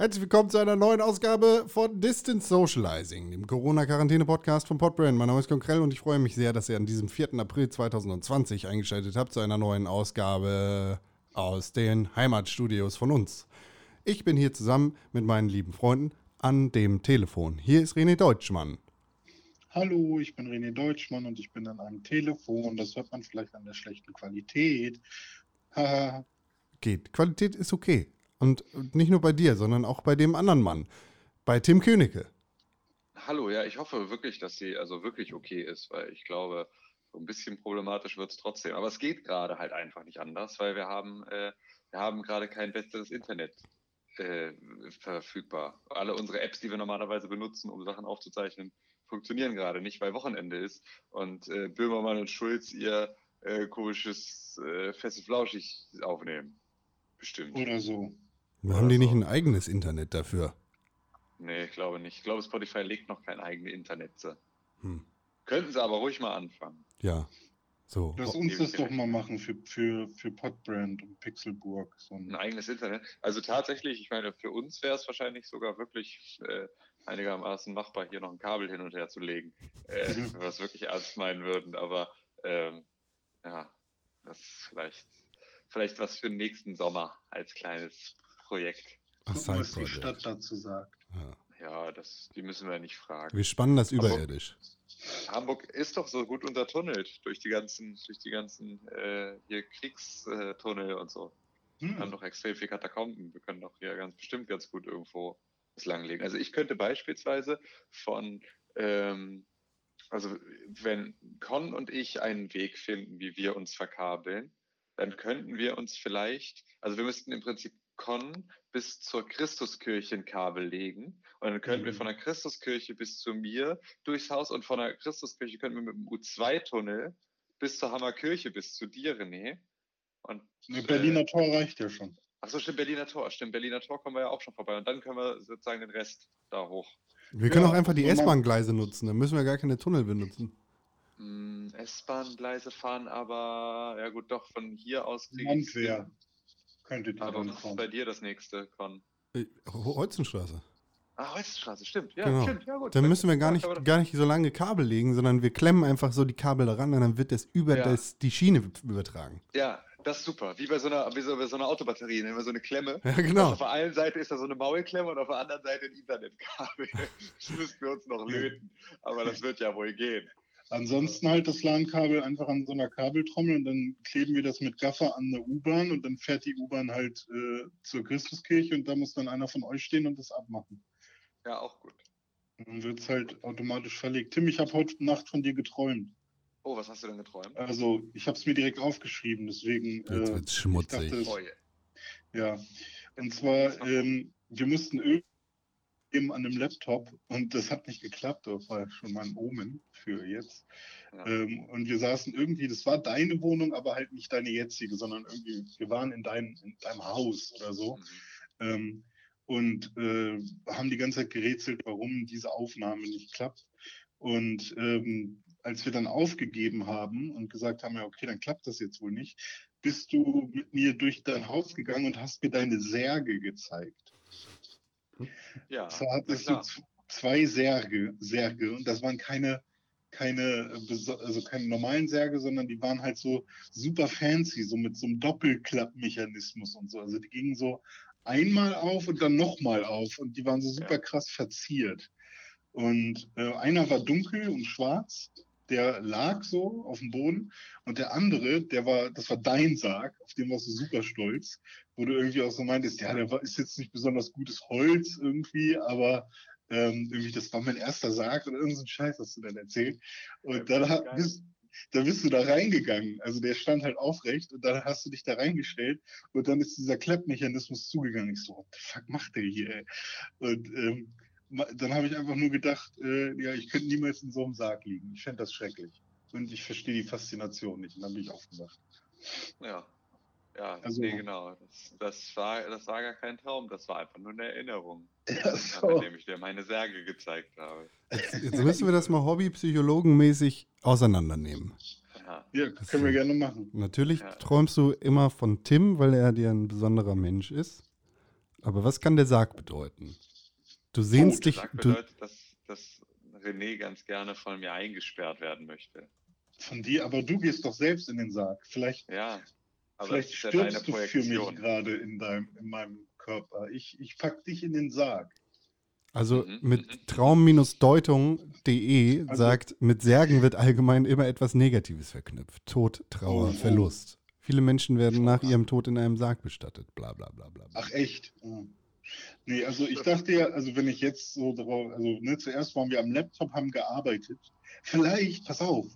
Herzlich willkommen zu einer neuen Ausgabe von Distance Socializing, dem Corona-Quarantäne-Podcast von Podbrand. Mein Name ist Konkrell und ich freue mich sehr, dass ihr an diesem 4. April 2020 eingeschaltet habt zu einer neuen Ausgabe aus den Heimatstudios von uns. Ich bin hier zusammen mit meinen lieben Freunden an dem Telefon. Hier ist René Deutschmann. Hallo, ich bin René Deutschmann und ich bin an einem Telefon. Das hört man vielleicht an der schlechten Qualität. Geht. Qualität ist okay. Und nicht nur bei dir, sondern auch bei dem anderen Mann, bei Tim Königke. Hallo, ja, ich hoffe wirklich, dass sie also wirklich okay ist, weil ich glaube, so ein bisschen problematisch wird es trotzdem. Aber es geht gerade halt einfach nicht anders, weil wir haben, äh, wir haben gerade kein besseres Internet äh, verfügbar. Alle unsere Apps, die wir normalerweise benutzen, um Sachen aufzuzeichnen, funktionieren gerade nicht, weil Wochenende ist und äh, Böhmermann und Schulz ihr äh, komisches äh, Feste Flauschig aufnehmen. Bestimmt. Oder so. Haben die nicht ein eigenes Internet dafür? Nee, ich glaube nicht. Ich glaube, Spotify legt noch kein eigenes Internet. Hm. Könnten sie aber ruhig mal anfangen. Ja. So. Lass uns das doch mal machen für, für, für Podbrand und Pixelburg. So ein, ein, eigenes Internet. Also tatsächlich, ich meine, für uns wäre es wahrscheinlich sogar wirklich äh, einigermaßen machbar, hier noch ein Kabel hin und her zu legen, äh, wenn wir es wirklich ernst meinen würden. Aber ähm, ja, das ist vielleicht, vielleicht was für den nächsten Sommer als kleines Projekt. Gucken, was die Stadt dazu sagt. Ja, ja das, die müssen wir nicht fragen. Wir spannen das überirdisch. Hamburg, Hamburg ist doch so gut untertunnelt durch die ganzen, durch die ganzen äh, hier Kriegstunnel und so. Hm. Wir haben doch extrem viel Katakomben. Wir können doch hier ganz bestimmt ganz gut irgendwo das langlegen. Also ich könnte beispielsweise von ähm, also wenn Con und ich einen Weg finden, wie wir uns verkabeln, dann könnten wir uns vielleicht, also wir müssten im Prinzip Con bis zur Christuskirche ein Kabel legen. Und dann könnten mhm. wir von der Christuskirche bis zu mir durchs Haus und von der Christuskirche könnten wir mit dem U2-Tunnel bis zur Hammerkirche, bis zu dir, René. Und, äh, Berliner Tor reicht ja schon. Achso, stimmt, Berliner Tor. Stimmt, Berliner Tor kommen wir ja auch schon vorbei. Und dann können wir sozusagen den Rest da hoch. Wir können ja, auch einfach die S-Bahn-Gleise nutzen, dann müssen wir gar keine Tunnel benutzen. Hm, S-Bahn-Gleise fahren aber, ja gut, doch, von hier aus kriege ich könnte die Aber was ist bei dir das nächste, Con? Äh, Holzenstraße. Ah, Holzenstraße, stimmt. Ja, genau. stimmt. Ja, gut. Dann müssen wir gar nicht, gar nicht so lange Kabel legen, sondern wir klemmen einfach so die Kabel daran und dann wird das über ja. das, die Schiene übertragen. Ja, das ist super. Wie bei so einer, wie so, bei so einer Autobatterie, immer so eine Klemme. Ja, genau. Also auf der einen Seite ist da so eine Maulklemme und auf der anderen Seite ein Internetkabel. das müssten wir uns noch löten. Aber das wird ja wohl gehen. Ansonsten halt das LAN-Kabel einfach an so einer Kabeltrommel und dann kleben wir das mit Gaffer an eine U-Bahn und dann fährt die U-Bahn halt äh, zur Christuskirche und da muss dann einer von euch stehen und das abmachen. Ja, auch gut. Dann wird es halt automatisch verlegt. Tim, ich habe heute Nacht von dir geträumt. Oh, was hast du denn geträumt? Also, ich habe es mir direkt aufgeschrieben, deswegen. Jetzt äh, wird's schmutzig. Dachte, oh, yeah. Ja, und zwar, ähm, wir mussten irgendwie eben an einem Laptop und das hat nicht geklappt. Das war schon mein Omen für jetzt. Ja. Ähm, und wir saßen irgendwie, das war deine Wohnung, aber halt nicht deine jetzige, sondern irgendwie, wir waren in, dein, in deinem Haus oder so. Mhm. Ähm, und äh, haben die ganze Zeit gerätselt, warum diese Aufnahme nicht klappt. Und ähm, als wir dann aufgegeben haben und gesagt haben, ja, okay, dann klappt das jetzt wohl nicht, bist du mit mir durch dein Haus gegangen und hast mir deine Särge gezeigt. Ja. Zwar hattest du zwei Särge, Särge und das waren keine, keine, also keine normalen Särge, sondern die waren halt so super fancy, so mit so einem Doppelklappmechanismus und so. Also die gingen so einmal auf und dann nochmal auf und die waren so super krass verziert. Und äh, einer war dunkel und schwarz der lag so auf dem Boden und der andere, der war, das war dein Sarg, auf den warst du super stolz, wo du irgendwie auch so meintest, ja, der war, ist jetzt nicht besonders gutes Holz irgendwie, aber ähm, irgendwie, das war mein erster Sarg oder irgendein so Scheiß hast du dann erzählt. Und ja, dann bist, dann bist du da reingegangen. Also der stand halt aufrecht und dann hast du dich da reingestellt und dann ist dieser Klappmechanismus zugegangen. Ich so, what the fuck macht der hier, ey? Und ähm, dann habe ich einfach nur gedacht, äh, ja, ich könnte niemals in so einem Sarg liegen. Ich fände das schrecklich. Und ich verstehe die Faszination nicht. Und dann bin ich aufgewacht. Ja. Ja, also, nee, genau. Das, das, war, das war gar kein Traum, das war einfach nur eine Erinnerung. Ja, so. An ich dir meine Särge gezeigt habe. Jetzt müssen wir das mal hobbypsychologenmäßig auseinandernehmen. Ja, ja können wir gerne machen. Natürlich ja. träumst du immer von Tim, weil er dir ein besonderer Mensch ist. Aber was kann der Sarg bedeuten? Du sehnst dich. Sarg bedeutet, dass, dass René ganz gerne von mir eingesperrt werden möchte. Von dir, aber du gehst doch selbst in den Sarg. Vielleicht, ja, vielleicht stirbst du für mich gerade in, deinem, in meinem Körper. Ich, ich pack dich in den Sarg. Also mhm, mit mhm. traum-deutung.de also, sagt, mit Särgen wird allgemein immer etwas Negatives verknüpft. Tod, Trauer, oh, Verlust. Viele Menschen werden nach ihrem Tod in einem Sarg bestattet. Bla bla bla bla. Ach echt? Oh. Nee, also ich dachte ja, also wenn ich jetzt so drauf, also ne, zuerst waren wir am Laptop, haben gearbeitet. Vielleicht, pass auf,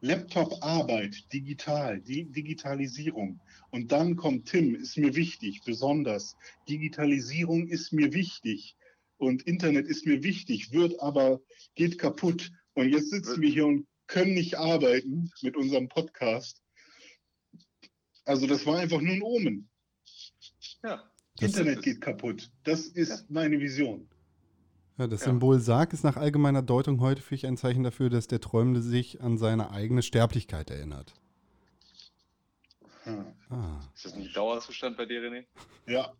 Laptop-Arbeit, digital, die Digitalisierung. Und dann kommt Tim, ist mir wichtig, besonders. Digitalisierung ist mir wichtig und Internet ist mir wichtig, wird aber, geht kaputt. Und jetzt sitzen wir hier und können nicht arbeiten mit unserem Podcast. Also das war einfach nur ein Omen. Ja. Internet geht kaputt. Das ist ja. meine Vision. Ja, das ja. Symbol Sarg ist nach allgemeiner Deutung häufig ein Zeichen dafür, dass der Träumende sich an seine eigene Sterblichkeit erinnert. Hm. Ah. Ist das ein Dauerzustand bei dir, René? Ja,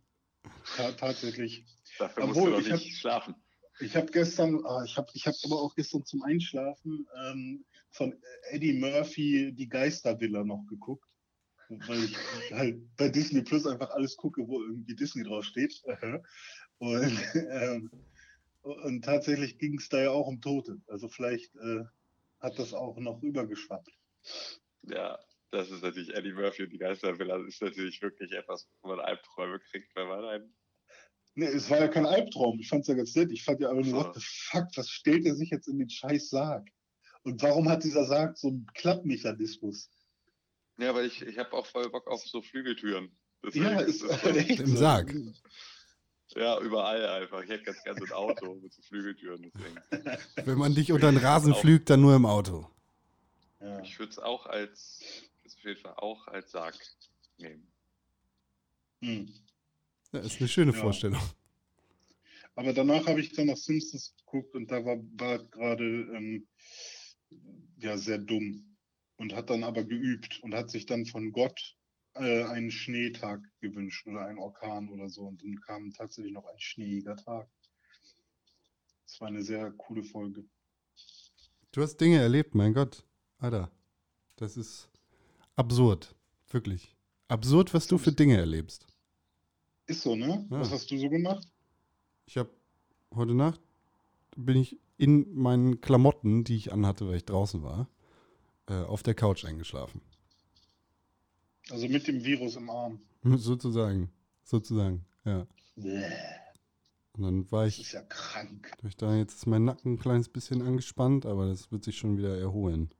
tatsächlich. Dafür Obwohl, musst du doch nicht hab, schlafen. Ich habe gestern, ah, ich habe ich hab aber auch gestern zum Einschlafen ähm, von Eddie Murphy die Geistervilla noch geguckt. Weil ich halt bei Disney Plus einfach alles gucke, wo irgendwie Disney draufsteht. Und, ähm, und tatsächlich ging es da ja auch um Tote. Also vielleicht äh, hat das auch noch übergeschwappt. Ja, das ist natürlich Eddie Murphy und die Geistervilla. Das ist natürlich wirklich etwas, wo man Albträume kriegt, wenn man einen Nee, es war ja kein Albtraum. Ich fand es ja ganz nett. Ich fand ja aber nur, what the fuck, was stellt er sich jetzt in den scheiß Sarg? Und warum hat dieser Sarg so einen Klappmechanismus? Ja, weil ich, ich habe auch voll Bock auf so Flügeltüren. Deswegen ja, ist, ist halt echt Im so. Sarg. Ja, überall einfach. Ich hätte ganz gerne so ein Auto mit so Flügeltüren. Deswegen. Wenn man dich unter den Rasen pflügt, dann nur im Auto. Ja. Ich würde es auch als, auf jeden Fall auch als Sarg nehmen. Hm. Ja, ist eine schöne ja. Vorstellung. Aber danach habe ich dann nach Simpsons geguckt und da war, war gerade ähm, ja sehr dumm und hat dann aber geübt und hat sich dann von Gott äh, einen Schneetag gewünscht oder einen Orkan oder so und dann kam tatsächlich noch ein schneeiger Tag. Das war eine sehr coole Folge. Du hast Dinge erlebt, mein Gott. Alter, das ist absurd. Wirklich. Absurd, was du für Dinge erlebst. Ist so, ne? Ja. Was hast du so gemacht? Ich habe heute Nacht bin ich in meinen Klamotten, die ich anhatte, weil ich draußen war, äh, auf der Couch eingeschlafen. Also mit dem Virus im Arm. Sozusagen. Sozusagen, ja. Bäh. Und dann war ich. Das ist ja krank. Ich da jetzt ist mein Nacken ein kleines bisschen angespannt, aber das wird sich schon wieder erholen.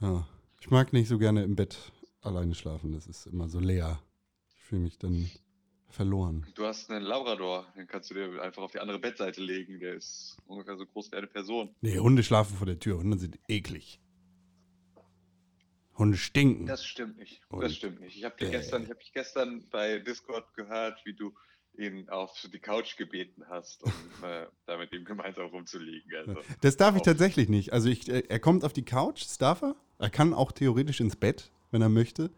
Ja. Ich mag nicht so gerne im Bett alleine schlafen. Das ist immer so leer fühle mich dann verloren. Du hast einen Labrador, den kannst du dir einfach auf die andere Bettseite legen. Der ist ungefähr so groß wie eine Person. Nee, Hunde schlafen vor der Tür. Hunde sind eklig. Hunde stinken. Das stimmt nicht. Und das stimmt nicht. Ich habe dich, gestern, hab dich gestern bei Discord gehört, wie du ihn auf die Couch gebeten hast, um äh, da mit ihm gemeinsam rumzuliegen. Also, das darf ich tatsächlich nicht. Also ich, äh, er kommt auf die Couch, das darf er. Er kann auch theoretisch ins Bett, wenn er möchte.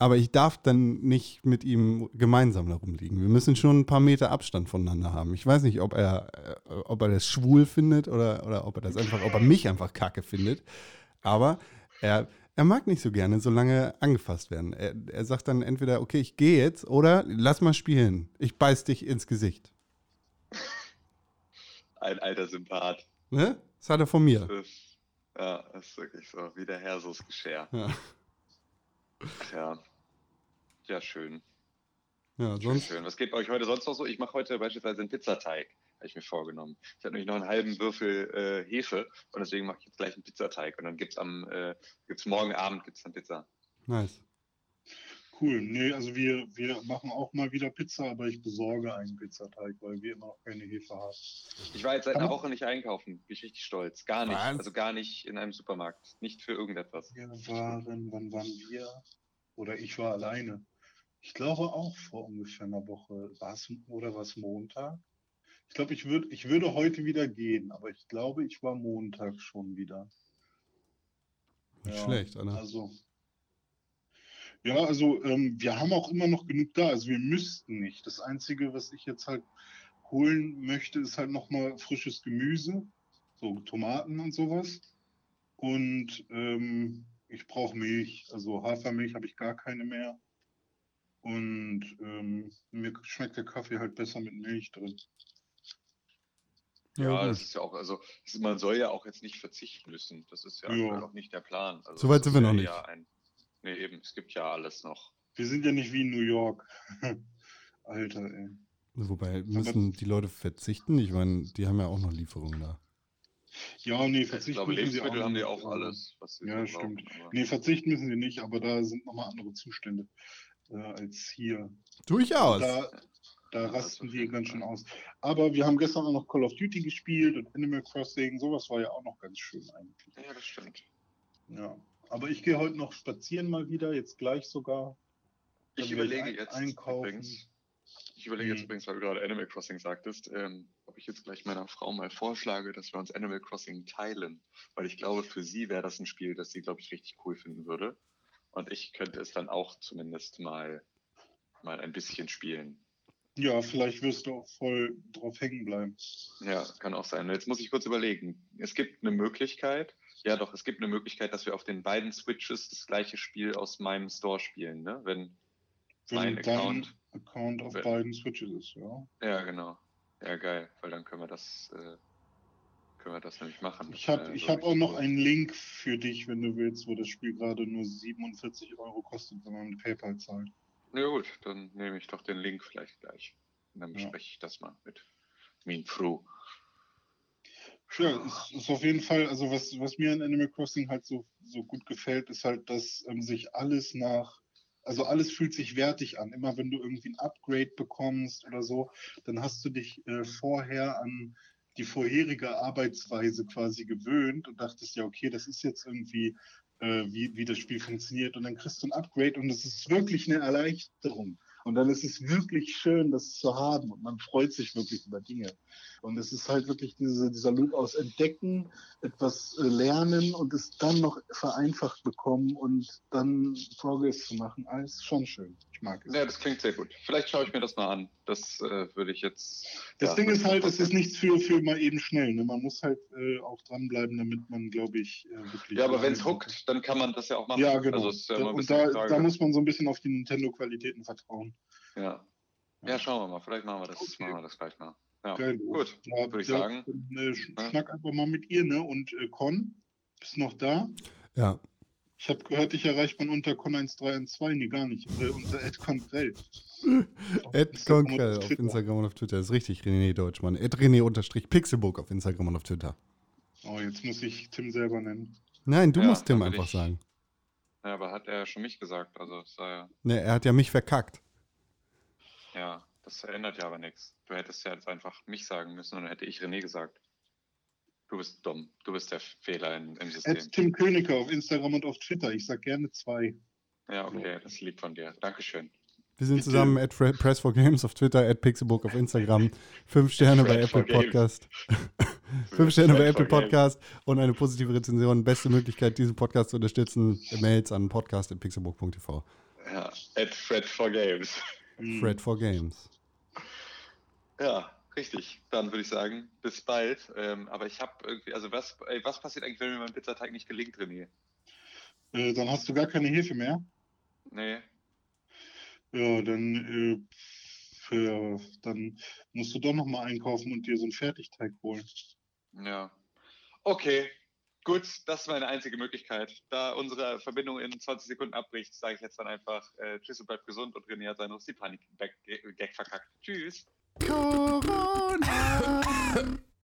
Aber ich darf dann nicht mit ihm gemeinsam da rumliegen. Wir müssen schon ein paar Meter Abstand voneinander haben. Ich weiß nicht, ob er, äh, ob er das schwul findet oder, oder ob er das einfach, ob er mich einfach kacke findet. Aber er, er mag nicht so gerne, solange angefasst werden. Er, er sagt dann entweder, okay, ich gehe jetzt oder lass mal spielen. Ich beiß dich ins Gesicht. Ein alter Sympath. Ne? Das hat er von mir. Das ist, ja, das ist wirklich so, wie der Herr so Geschirr. Ja. Ja. Ja, schön. Ja, sonst. Schön. Was geht bei euch heute sonst noch so? Ich mache heute beispielsweise einen Pizzateig, habe ich mir vorgenommen. Ich habe nämlich noch einen halben Würfel äh, Hefe und deswegen mache ich jetzt gleich einen Pizzateig und dann gibt es am äh, gibt's morgen Abend gibt's dann Pizza. Nice. Cool. Nee, also wir, wir machen auch mal wieder Pizza, aber ich besorge einen Pizzateig, weil wir immer noch keine Hefe haben. Ich war jetzt seit einer Woche nicht einkaufen. Bin ich richtig stolz. Gar nicht. Was? Also gar nicht in einem Supermarkt. Nicht für irgendetwas. Wir waren, wann waren wir? Oder ich war alleine. Ich glaube auch vor ungefähr einer Woche. War's, oder war es Montag? Ich glaube, ich, würd, ich würde heute wieder gehen, aber ich glaube, ich war Montag schon wieder. Nicht ja, schlecht, Alter. Also, Ja, also ähm, wir haben auch immer noch genug da. Also wir müssten nicht. Das Einzige, was ich jetzt halt holen möchte, ist halt nochmal frisches Gemüse, so Tomaten und sowas. Und ähm, ich brauche Milch. Also Hafermilch habe ich gar keine mehr. Und ähm, mir schmeckt der Kaffee halt besser mit Milch drin. Ja, ja das ist ja auch, also man soll ja auch jetzt nicht verzichten müssen. Das ist ja, ja. auch nicht der Plan. Also, Soweit sind wir noch nicht. Ja ein, nee, eben, es gibt ja alles noch. Wir sind ja nicht wie in New York. Alter, ey. Wobei, müssen die Leute verzichten? Ich meine, die haben ja auch noch Lieferungen da. Ja, nee, verzichten ich glaube, Lebensmittel haben die auch alles. ja, so stimmt. Brauchen, nee, verzichten müssen sie nicht, aber da sind nochmal andere Zustände äh, als hier. Durchaus. Da, da rasten die ganz schön aus. Aber wir haben gestern auch noch Call of Duty gespielt und Animal Crossing. Sowas war ja auch noch ganz schön eigentlich. Ja, das stimmt. Ja. Aber ich gehe heute noch spazieren mal wieder, jetzt gleich sogar. Ich überlege jetzt einkaufen. übrigens. Ich überlege jetzt hm. übrigens, weil du gerade Animal Crossing sagtest, ähm, ob ich jetzt gleich meiner Frau mal vorschlage, dass wir uns Animal Crossing teilen. Weil ich glaube, für sie wäre das ein Spiel, das sie, glaube ich, richtig cool finden würde. Und ich könnte es dann auch zumindest mal, mal ein bisschen spielen. Ja, vielleicht wirst du auch voll drauf hängen bleiben. Ja, kann auch sein. Jetzt muss ich kurz überlegen. Es gibt eine Möglichkeit, ja doch, es gibt eine Möglichkeit, dass wir auf den beiden Switches das gleiche Spiel aus meinem Store spielen, ne? Wenn, Wenn mein Account, Account auf wenn, beiden Switches ist, ja. Ja, genau. Ja, geil, weil dann können wir das, äh, können wir das nämlich machen. Ich habe äh, so hab auch noch einen Link für dich, wenn du willst, wo das Spiel gerade nur 47 Euro kostet, wenn man mit PayPal zahlt. Ja gut, dann nehme ich doch den Link vielleicht gleich. Und dann bespreche ja. ich das mal mit Min Fru. Ja, ist, ist, auf jeden Fall, also was, was mir an Animal Crossing halt so, so gut gefällt, ist halt, dass ähm, sich alles nach, also alles fühlt sich wertig an. Immer wenn du irgendwie ein Upgrade bekommst oder so, dann hast du dich äh, vorher an die vorherige Arbeitsweise quasi gewöhnt und dachtest ja, okay, das ist jetzt irgendwie äh, wie, wie das Spiel funktioniert. Und dann kriegst du ein Upgrade und es ist wirklich eine Erleichterung. Und dann ist es wirklich schön, das zu haben und man freut sich wirklich über Dinge. Und es ist halt wirklich diese, dieser Loop aus Entdecken, etwas äh, lernen und es dann noch vereinfacht bekommen und dann Progress zu machen. Alles schon schön. Ich mag es. Ja, das klingt sehr gut. Vielleicht schaue ich mir das mal an. Das äh, würde ich jetzt. Das ja, Ding ist halt, es ist nichts für, für mal eben schnell. Ne? Man muss halt äh, auch dranbleiben, damit man, glaube ich, äh, wirklich. Ja, aber wenn es huckt, dann kann man das ja auch machen. Ja, genau. Also, ja und da, da, muss man so ein bisschen auf die Nintendo-Qualitäten vertrauen. Ja. Ja, schauen wir mal. Vielleicht machen wir das, okay. machen wir das gleich mal. Ja, Geil, gut. Ja, würde ich sagen. Äh, schnack einfach mal mit ihr, ne? Und äh, Con, bist du noch da? Ja. Ich habe gehört, ich erreicht man unter Con1312, nee, gar nicht. Äh, unter Ed Congrell. Ed Congrell auf Instagram und auf Twitter. Das ist richtig, René Deutschmann. Ed René-Pixelbook auf Instagram und auf Twitter. Oh, jetzt muss ich Tim selber nennen. Nein, du ja, musst Tim einfach ich. sagen. Ja, aber hat er schon mich gesagt? Also, ja ne, er hat ja mich verkackt. Ja, das ändert ja aber nichts. Du hättest ja jetzt einfach mich sagen müssen und dann hätte ich René gesagt. Du bist dumm. Du bist der Fehler in, im System. At Tim Königer auf Instagram und auf Twitter. Ich sag gerne zwei. Ja, okay, das liegt von dir. Dankeschön. Wir sind Bitte. zusammen at Press for Games auf Twitter, at Pixelbook auf Instagram. Fünf Sterne bei Apple Podcast. Fünf Sterne bei Apple Podcast und eine positive Rezension. Beste Möglichkeit, diesen Podcast zu unterstützen. Mails an podcast.pixelbook.tv. Ja, at Fred for Games. Fred for Games. Ja, Richtig, dann würde ich sagen, bis bald. Ähm, aber ich habe irgendwie, also was, ey, was passiert eigentlich, wenn mir mein Pizzateig nicht gelingt, René? Äh, dann hast du gar keine Hefe mehr? Nee. Ja, dann, äh, ja, dann musst du doch nochmal einkaufen und dir so einen Fertigteig holen. Ja. Okay, gut, das ist meine einzige Möglichkeit. Da unsere Verbindung in 20 Sekunden abbricht, sage ich jetzt dann einfach äh, Tschüss und bleib gesund und René hat seinen Russi-Panik-Gag verkackt. Tschüss. Corona.